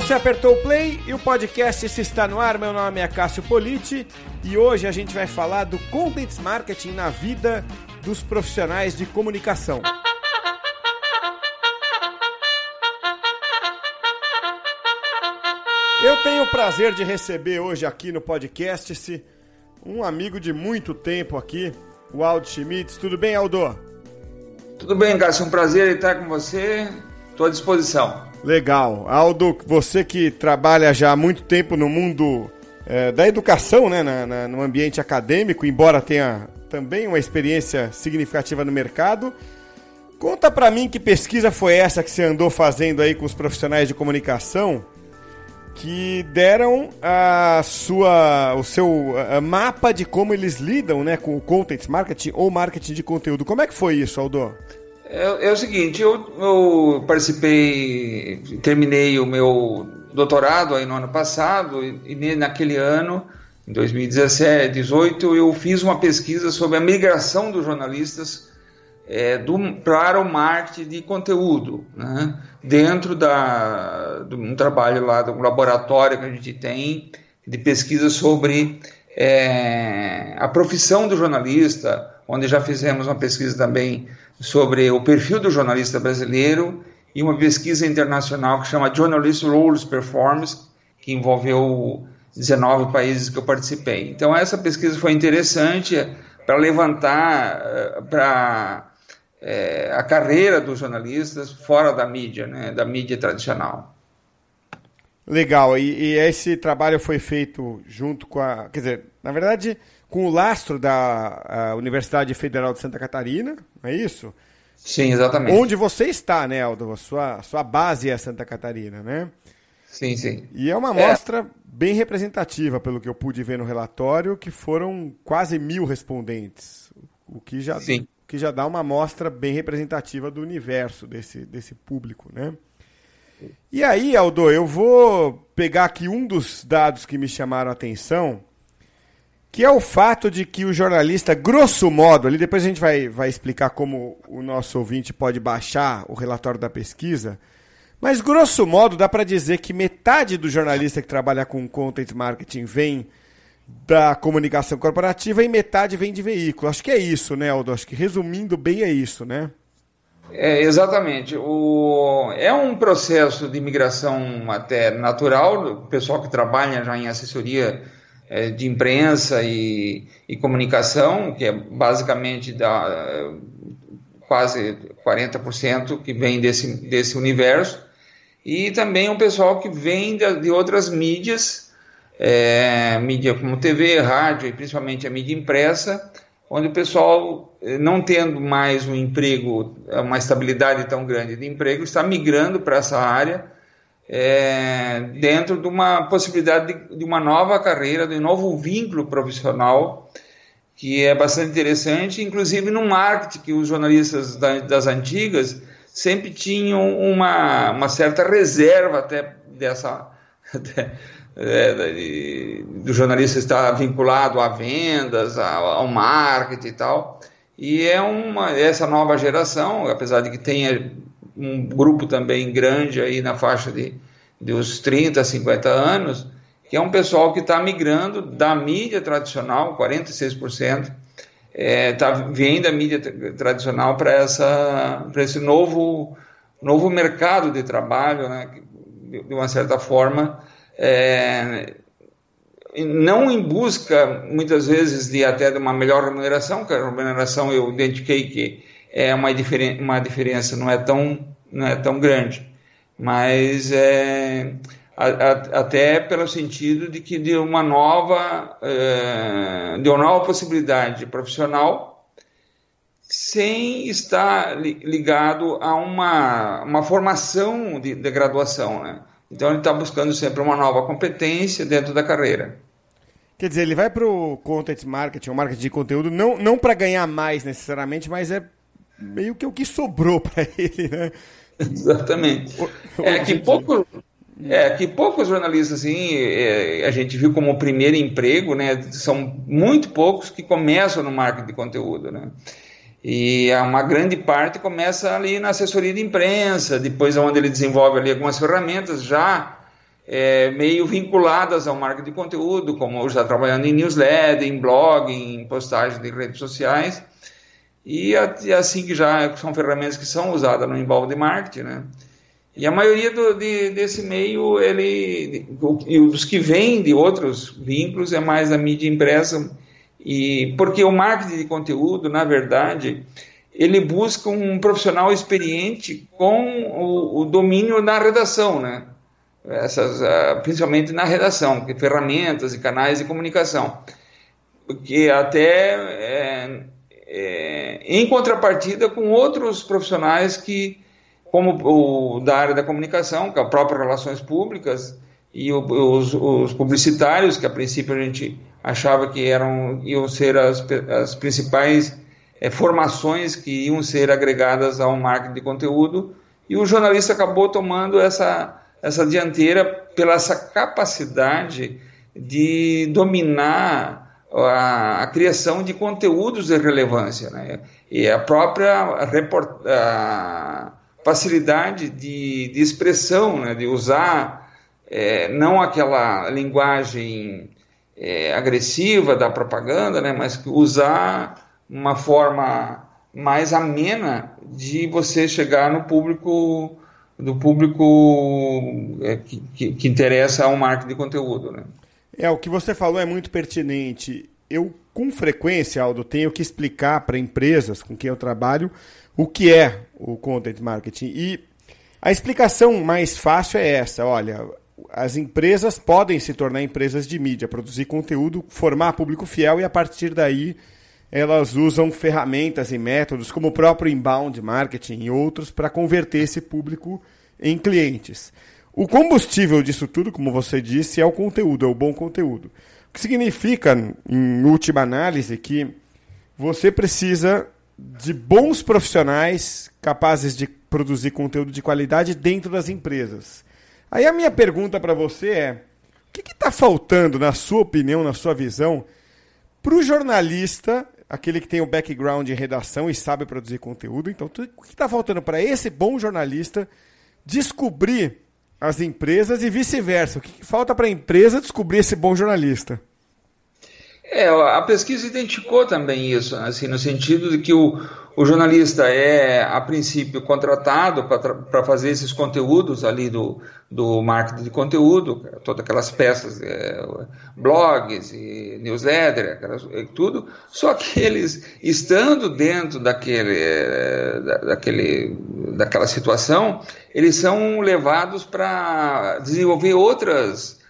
você apertou o play e o podcast se está no ar. Meu nome é Cássio Politi e hoje a gente vai falar do Content Marketing na vida dos profissionais de comunicação. Eu tenho o prazer de receber hoje aqui no podcast esse, um amigo de muito tempo aqui, o Aldo Schmitz. Tudo bem, Aldo? Tudo bem, Cássio. Um prazer estar com você. Estou à disposição. Legal. Aldo, você que trabalha já há muito tempo no mundo é, da educação, né, na, na, no ambiente acadêmico, embora tenha também uma experiência significativa no mercado. Conta para mim que pesquisa foi essa que você andou fazendo aí com os profissionais de comunicação que deram a sua, o seu mapa de como eles lidam né, com o content marketing ou marketing de conteúdo. Como é que foi isso, Aldo? É, é o seguinte, eu, eu, participei, terminei o meu doutorado aí no ano passado e, e naquele ano, em 2017, 2018, eu fiz uma pesquisa sobre a migração dos jornalistas é, do, para o marketing de conteúdo, né? dentro da, de um trabalho lá, de um laboratório que a gente tem de pesquisa sobre é, a profissão do jornalista, onde já fizemos uma pesquisa também sobre o perfil do jornalista brasileiro e uma pesquisa internacional que chama Journalist Roles Performance, que envolveu 19 países que eu participei. Então essa pesquisa foi interessante para levantar, eh, para é, a carreira dos jornalistas fora da mídia, né, da mídia tradicional. Legal, e, e, esse trabalho foi feito junto com a. Quer dizer, na verdade, com o lastro da Universidade Federal de Santa Catarina, não é isso? Sim, exatamente. Onde você está, né, Aldo? A sua, sua base é Santa Catarina, né? Sim, sim. E é uma amostra é. bem representativa, pelo que eu pude ver no relatório, que foram quase mil respondentes, o que já, sim. que já dá uma amostra bem representativa do universo desse, desse público, né? E aí, Aldo, eu vou pegar aqui um dos dados que me chamaram a atenção, que é o fato de que o jornalista, grosso modo, ali depois a gente vai, vai explicar como o nosso ouvinte pode baixar o relatório da pesquisa, mas grosso modo dá para dizer que metade do jornalista que trabalha com content marketing vem da comunicação corporativa e metade vem de veículo. Acho que é isso, né, Aldo? Acho que resumindo bem é isso, né? É, exatamente. O, é um processo de imigração até natural, o pessoal que trabalha já em assessoria de imprensa e, e, comunicação, que é basicamente da, quase 40% que vem desse, desse universo, e também um pessoal que vem de, de outras mídias, é, mídia como TV, rádio e principalmente a mídia impressa, onde o pessoal, eh, não tendo mais um emprego, uma estabilidade tão grande de emprego, está migrando para essa área é, dentro de uma possibilidade de, de, uma nova carreira, de um novo vínculo profissional, que é bastante interessante, inclusive no marketing, que os jornalistas da, das antigas sempre tinham uma, uma certa reserva até dessa. é, do jornalista estar vinculado a vendas, ao marketing e tal. E é uma essa nova geração, apesar de que tenha um grupo também grande aí na faixa de, de uns 30, 50 anos, que é um pessoal que está migrando da mídia tradicional, 46%, é, tá vindo da mídia tradicional para esse novo novo mercado de trabalho, né, de uma certa forma é, não em busca, muitas vezes, de até de uma melhor remuneração, que a remuneração eu identifiquei que é uma, diferen uma diferença, não é tão, não é tão grande, mas é, a, a, até pelo sentido de que de uma nova, é, de uma nova possibilidade profissional sem estar ligado a uma, uma formação de, de graduação, né? Então ele está buscando sempre uma nova competência dentro da carreira. Quer dizer, ele vai para o content marketing, o marketing de conteúdo, não, não para ganhar mais necessariamente, mas é meio que o que sobrou para ele, né? Exatamente. é que pouco, é que poucos jornalistas assim é, a gente viu como primeiro emprego, né? São muito poucos que começam no marketing de conteúdo, né? E uma grande parte começa ali na assessoria de imprensa, depois é onde ele desenvolve ali algumas ferramentas já é, meio vinculadas ao marketing de conteúdo, como já trabalhando em newsletter, em blog, em postagem de redes sociais, e, assim que já são ferramentas que são usadas no inbound marketing, né? E a maioria do, de, desse meio, ele, e os que vêm de outros vínculos, é mais a mídia impressa, e porque o marketing de conteúdo, na verdade, ele busca um profissional experiente com o, o domínio da redação, né? Essas, uh, principalmente na redação, ferramentas e canais de comunicação. Porque até é, é, em contrapartida com outros profissionais que, como o da área da comunicação, que é a própria relações públicas, e os, os, publicitários, que a princípio a gente achava que eram iam ser as, as principais é, formações que iam ser agregadas ao marketing de conteúdo, e o jornalista acabou tomando essa, essa dianteira pela essa capacidade de dominar a, a criação de conteúdos de relevância, né? e a própria report, a facilidade de, de expressão, né? de usar é, não aquela linguagem é, agressiva da propaganda, né? mas usar uma forma mais amena de você chegar no público do público é, que, que, que, interessa ao marketing de conteúdo. Né? É, o que você falou é muito pertinente. Eu, com frequência, Aldo, tenho que explicar para empresas com quem eu trabalho o que é o content marketing. E a explicação mais fácil é essa: olha, as empresas podem se tornar empresas de mídia, produzir conteúdo, formar público fiel e a partir daí elas usam ferramentas e métodos como o próprio inbound marketing e outros para converter esse público em clientes. O combustível disso tudo, como você disse, é o conteúdo, é o bom conteúdo. O que significa, em última análise, que você precisa de bons profissionais capazes de produzir conteúdo de qualidade dentro das empresas. Aí a minha pergunta para você é: o que está faltando, na sua opinião, na sua visão, para o jornalista aquele que tem o background em redação e sabe produzir conteúdo. Então, o que está faltando para esse bom jornalista descobrir as empresas e vice-versa? O que falta para a empresa descobrir esse bom jornalista? É, a pesquisa identificou também isso, assim, no sentido de que o, o jornalista é, a princípio, contratado para fazer esses conteúdos ali do, do marketing de conteúdo, todas aquelas peças, é, blogs e newsletter, aquelas, tudo, só que eles, estando dentro daquele, é, daquele, daquela situação, eles são levados para desenvolver outras,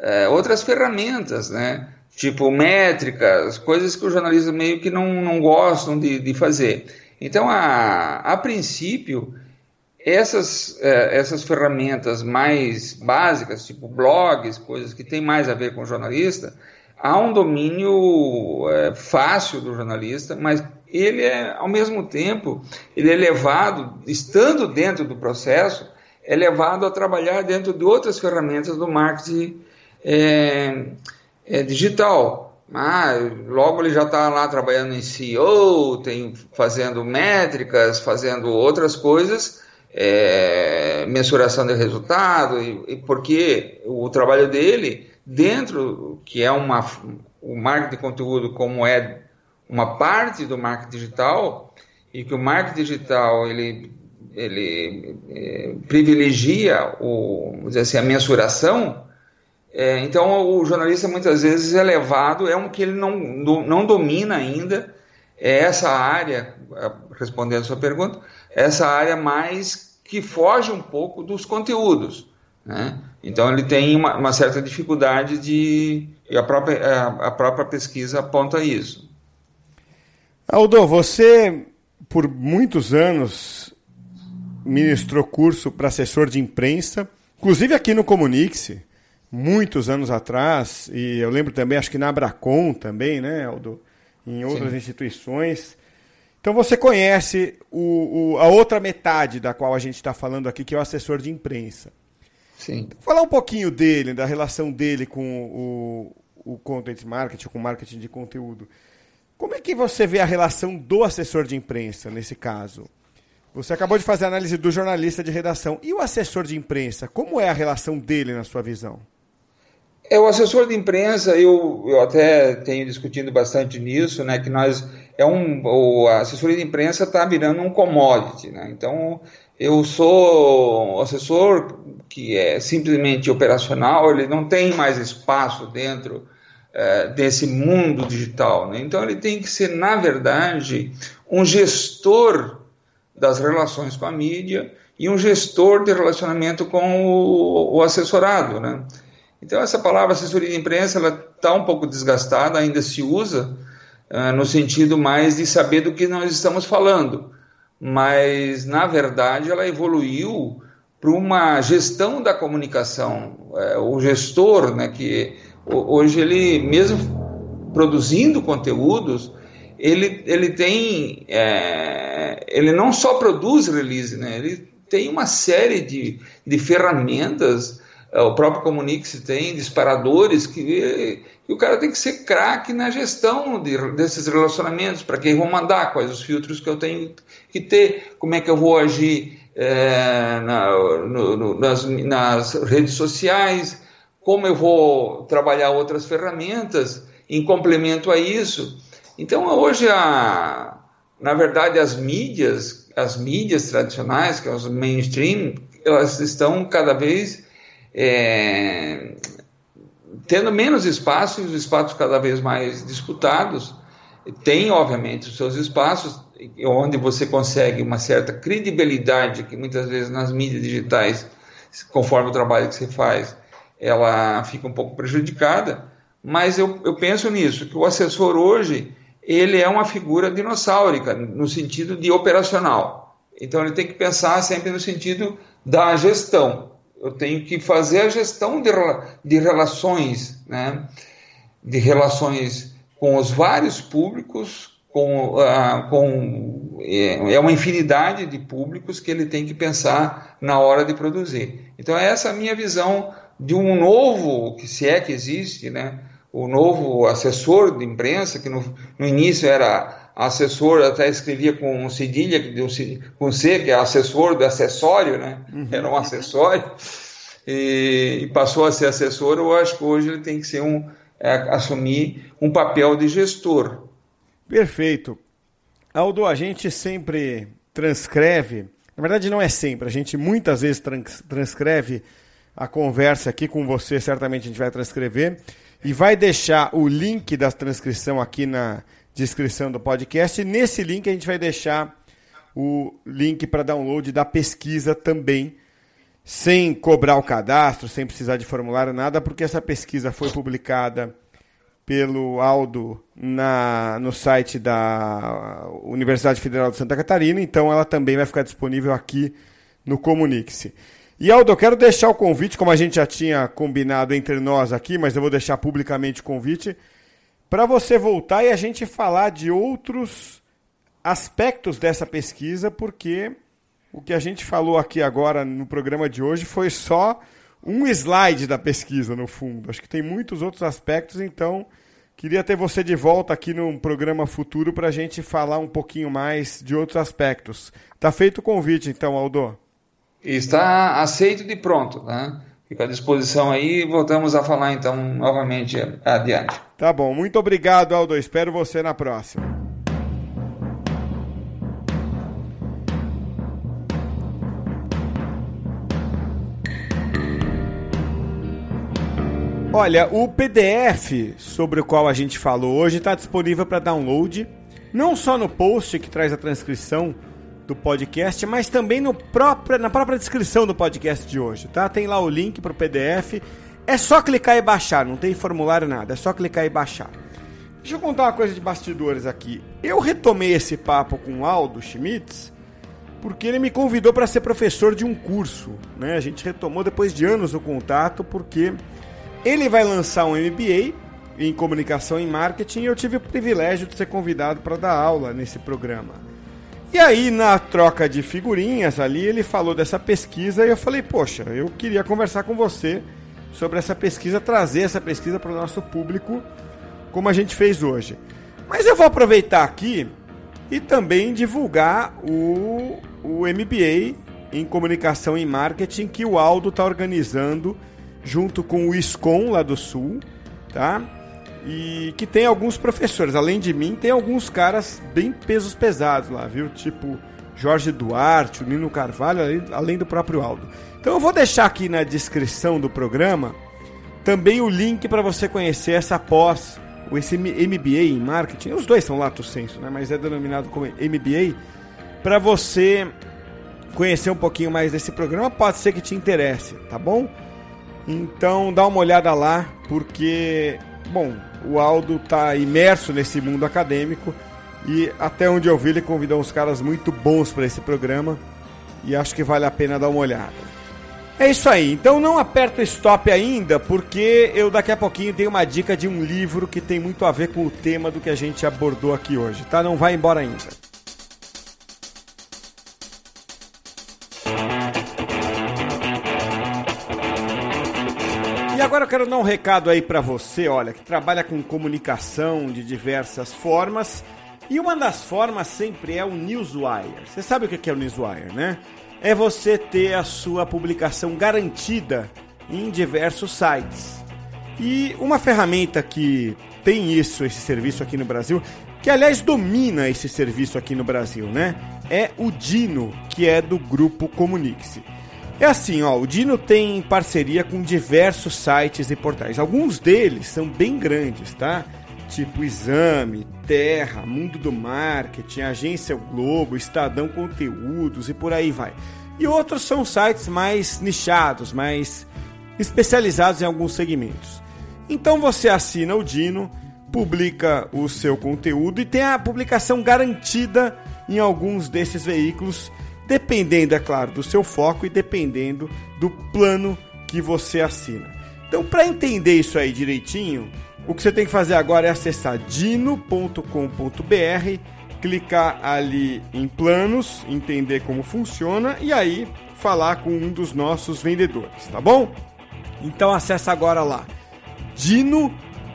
é, outras ferramentas, né? Tipo métricas, coisas que os jornalistas meio que não, não gostam de, de fazer. Então, a, a princípio, essas, é, essas ferramentas mais básicas, tipo blogs, coisas que têm mais a ver com o jornalista, há um domínio é, fácil do jornalista, mas ele é, ao mesmo tempo, ele é levado, estando dentro do processo, é levado a trabalhar dentro de outras ferramentas do marketing é, é, digital. Ah, logo ele já está lá trabalhando em CEO, tem, fazendo métricas, fazendo outras coisas, é, mensuração de resultado, e, e, porque o trabalho dele, dentro, que é uma, o marketing de conteúdo como é uma parte do marketing digital, e que o marketing digital ele, ele é, privilegia o, dizer assim, a mensuração, é, então, o jornalista muitas vezes é levado, é um que ele não, não domina ainda, é essa área, respondendo a sua pergunta, essa área mais que foge um pouco dos conteúdos. Né? Então, ele tem uma, uma, certa dificuldade de. E a própria, a, a própria pesquisa aponta isso. Aldo, você, por muitos anos, ministrou curso para assessor de imprensa, inclusive aqui no Comunique-se muitos anos atrás, e eu lembro também, acho que na Abracom também, né, Aldo? Em outras Sim. instituições. Então você conhece o, o, a outra metade da qual a gente está falando aqui, que é o assessor de imprensa. Sim. Então, falar um pouquinho dele, da relação dele com o, o content marketing, com o marketing de conteúdo. Como é que você vê a relação do assessor de imprensa nesse caso? Você acabou de fazer a análise do jornalista de redação. E o assessor de imprensa? Como é a relação dele na sua visão? É, o assessor de imprensa, eu, eu até tenho discutido bastante nisso, né, que nós, é um, o, a assessoria de imprensa está virando um commodity, né, então eu sou assessor que é simplesmente operacional, ele não tem mais espaço dentro é, desse mundo digital, né, então ele tem que ser, na verdade, um gestor das relações com a mídia e um gestor de relacionamento com o, o assessorado, né, então, essa palavra assessoria de imprensa está um pouco desgastada, ainda se usa uh, no sentido mais de saber do que nós estamos falando, mas na verdade ela evoluiu para uma gestão da comunicação. Uh, o gestor, né, que hoje ele mesmo produzindo conteúdos, ele, ele tem, é, ele não só produz release, né, ele tem uma série de, de ferramentas é, o próprio Comunix tem disparadores que, que o cara tem que ser craque na gestão de, desses relacionamentos, para quem vou mandar, quais os filtros que eu tenho que ter, como é que eu vou agir é, na, no, no, nas, nas redes sociais, como eu vou trabalhar outras ferramentas em complemento a isso. Então hoje a, na verdade as mídias, as mídias tradicionais, que é os mainstream, elas estão cada vez é, tendo menos espaço e os espaços cada vez mais disputados, tem, obviamente, os seus espaços onde você consegue uma certa credibilidade que muitas vezes nas mídias digitais, conforme o trabalho que você faz, ela fica um pouco prejudicada, mas eu, eu penso nisso, que o assessor hoje, ele é uma figura dinossáurica, no sentido de operacional. Então ele tem que pensar sempre no sentido da gestão eu tenho que fazer a gestão de, de relações, né? de relações com os vários públicos, com, uh, com é, é uma infinidade de públicos que ele tem que pensar na hora de produzir. Então essa é a minha visão de um novo, que se é que existe, né? o novo assessor de imprensa, que no, no início era assessor, até escrevia com cedilha, com C, que é assessor do acessório, né? Uhum. Era um acessório. E, e, passou a ser assessor, eu acho que hoje ele tem que ser um, é, assumir um papel de gestor. Perfeito. Aldo, a gente sempre transcreve, na verdade não é sempre, a gente muitas vezes trans, transcreve a conversa aqui com você, certamente a gente vai transcrever, e vai deixar o link da transcrição aqui na, descrição do podcast. E nesse link a gente vai deixar o link para download da pesquisa também, sem cobrar o cadastro, sem precisar de formulário, nada, porque essa pesquisa foi publicada pelo Aldo na, no site da Universidade Federal de Santa Catarina, então ela também vai ficar disponível aqui no Comunique-se. E Aldo, eu quero deixar o convite, como a gente já tinha combinado entre nós aqui, mas eu vou deixar publicamente o convite para você voltar e a gente falar de outros aspectos dessa pesquisa, porque o que a gente falou aqui agora no programa de hoje foi só um slide da pesquisa, no fundo. Acho que tem muitos outros aspectos, então queria ter você de volta aqui no programa futuro para a gente falar um pouquinho mais de outros aspectos. Tá feito o convite, então, Aldo? Está aceito de pronto, né? Fica à disposição aí e voltamos a falar então novamente adiante. Tá bom, muito obrigado, Aldo. Espero você na próxima. Olha, o PDF sobre o qual a gente falou hoje está disponível para download, não só no post que traz a transcrição do podcast, mas também no na própria descrição do podcast de hoje, tá? Tem lá o link para o PDF. É só clicar e baixar, não tem formulário nada, é só clicar e baixar. Deixa eu contar uma coisa de bastidores aqui. Eu retomei esse papo com o Aldo Schmitz porque ele me convidou para ser professor de um curso, né? A gente retomou depois de anos o contato porque ele vai lançar um MBA em comunicação e marketing e eu tive o privilégio de ser convidado para dar aula nesse programa. E aí, na troca de figurinhas ali, ele falou dessa pesquisa e eu falei, poxa, eu queria conversar com você sobre essa pesquisa, trazer essa pesquisa para o nosso público, como a gente fez hoje. Mas eu vou aproveitar aqui e também divulgar o, o MBA em Comunicação e Marketing que o Aldo está organizando junto com o ISCOM lá do Sul, tá? E que tem alguns professores, além de mim, tem alguns caras bem pesos pesados lá, viu? Tipo Jorge Duarte, o Nino Carvalho, além do próprio Aldo. Então eu vou deixar aqui na descrição do programa também o link para você conhecer essa pós, esse MBA em marketing. Os dois são lato senso, né? Mas é denominado como MBA para você conhecer um pouquinho mais desse programa, pode ser que te interesse, tá bom? Então dá uma olhada lá, porque, bom, o Aldo está imerso nesse mundo acadêmico e até onde eu vi ele convidou uns caras muito bons para esse programa e acho que vale a pena dar uma olhada. É isso aí, então não aperta stop ainda, porque eu daqui a pouquinho tenho uma dica de um livro que tem muito a ver com o tema do que a gente abordou aqui hoje, tá? Não vai embora ainda. Agora eu quero dar um recado aí para você, olha, que trabalha com comunicação de diversas formas. E uma das formas sempre é o Newswire. Você sabe o que é o Newswire, né? É você ter a sua publicação garantida em diversos sites. E uma ferramenta que tem isso, esse serviço aqui no Brasil, que aliás domina esse serviço aqui no Brasil, né? É o Dino, que é do grupo Comunique-se. É assim, ó, o Dino tem parceria com diversos sites e portais. Alguns deles são bem grandes, tá? Tipo Exame, Terra, Mundo do Marketing, Agência Globo, Estadão Conteúdos e por aí vai. E outros são sites mais nichados, mais especializados em alguns segmentos. Então você assina o Dino, publica o seu conteúdo e tem a publicação garantida em alguns desses veículos dependendo, é claro, do seu foco e dependendo do plano que você assina. Então, para entender isso aí direitinho, o que você tem que fazer agora é acessar dino.com.br, clicar ali em planos, entender como funciona e aí falar com um dos nossos vendedores, tá bom? Então acessa agora lá dino.com.br.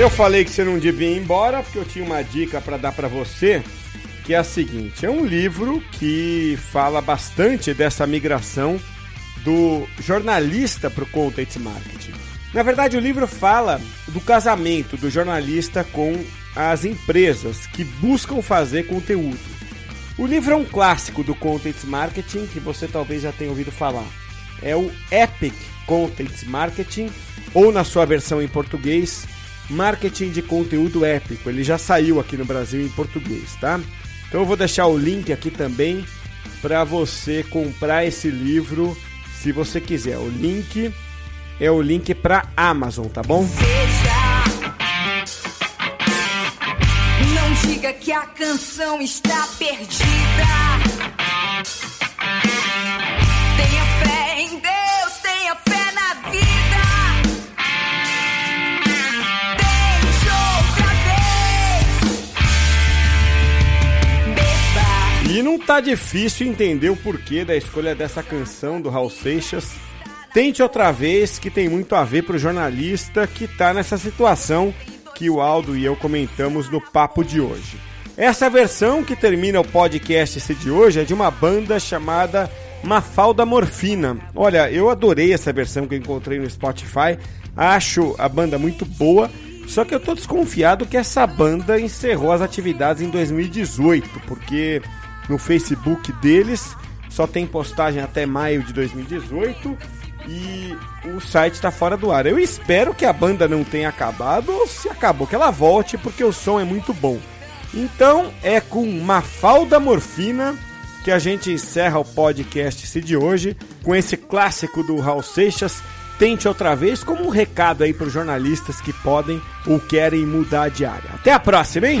Eu falei que você não devia ir embora porque eu tinha uma dica para dar para você, que é a seguinte: é um livro que fala bastante dessa migração do jornalista para o content marketing. Na verdade, o livro fala do casamento do jornalista com as empresas que buscam fazer conteúdo. O livro é um clássico do content marketing que você talvez já tenha ouvido falar. É o Epic Content Marketing, ou na sua versão em português, Marketing de Conteúdo Épico. Ele já saiu aqui no Brasil em português, tá? Então eu vou deixar o link aqui também para você comprar esse livro se você quiser. O link é o link para Amazon, tá bom? Não diga que a canção está perdida. E não tá difícil entender o porquê da escolha dessa canção do Raul Seixas. Tente outra vez, que tem muito a ver pro jornalista que tá nessa situação que o Aldo e eu comentamos no papo de hoje. Essa versão que termina o podcast de hoje é de uma banda chamada Mafalda Morfina. Olha, eu adorei essa versão que eu encontrei no Spotify. Acho a banda muito boa. Só que eu tô desconfiado que essa banda encerrou as atividades em 2018, porque no Facebook deles. Só tem postagem até maio de 2018 e o site está fora do ar. Eu espero que a banda não tenha acabado ou se acabou, que ela volte porque o som é muito bom. Então é com Mafalda Morfina que a gente encerra o podcast de hoje com esse clássico do Raul Seixas. Tente outra vez como um recado aí para os jornalistas que podem ou querem mudar de área. Até a próxima, hein?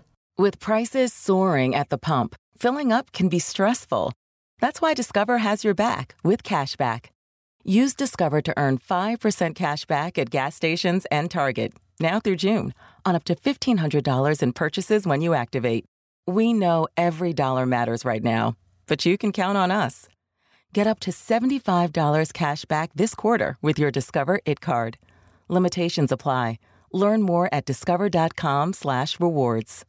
With prices soaring at the pump, filling up can be stressful. That's why Discover has your back with cashback. Use Discover to earn 5% cash back at gas stations and Target, now through June, on up to $1,500 in purchases when you activate. We know every dollar matters right now, but you can count on us. Get up to $75 cash back this quarter with your Discover It card. Limitations apply. Learn more at discover.com slash rewards.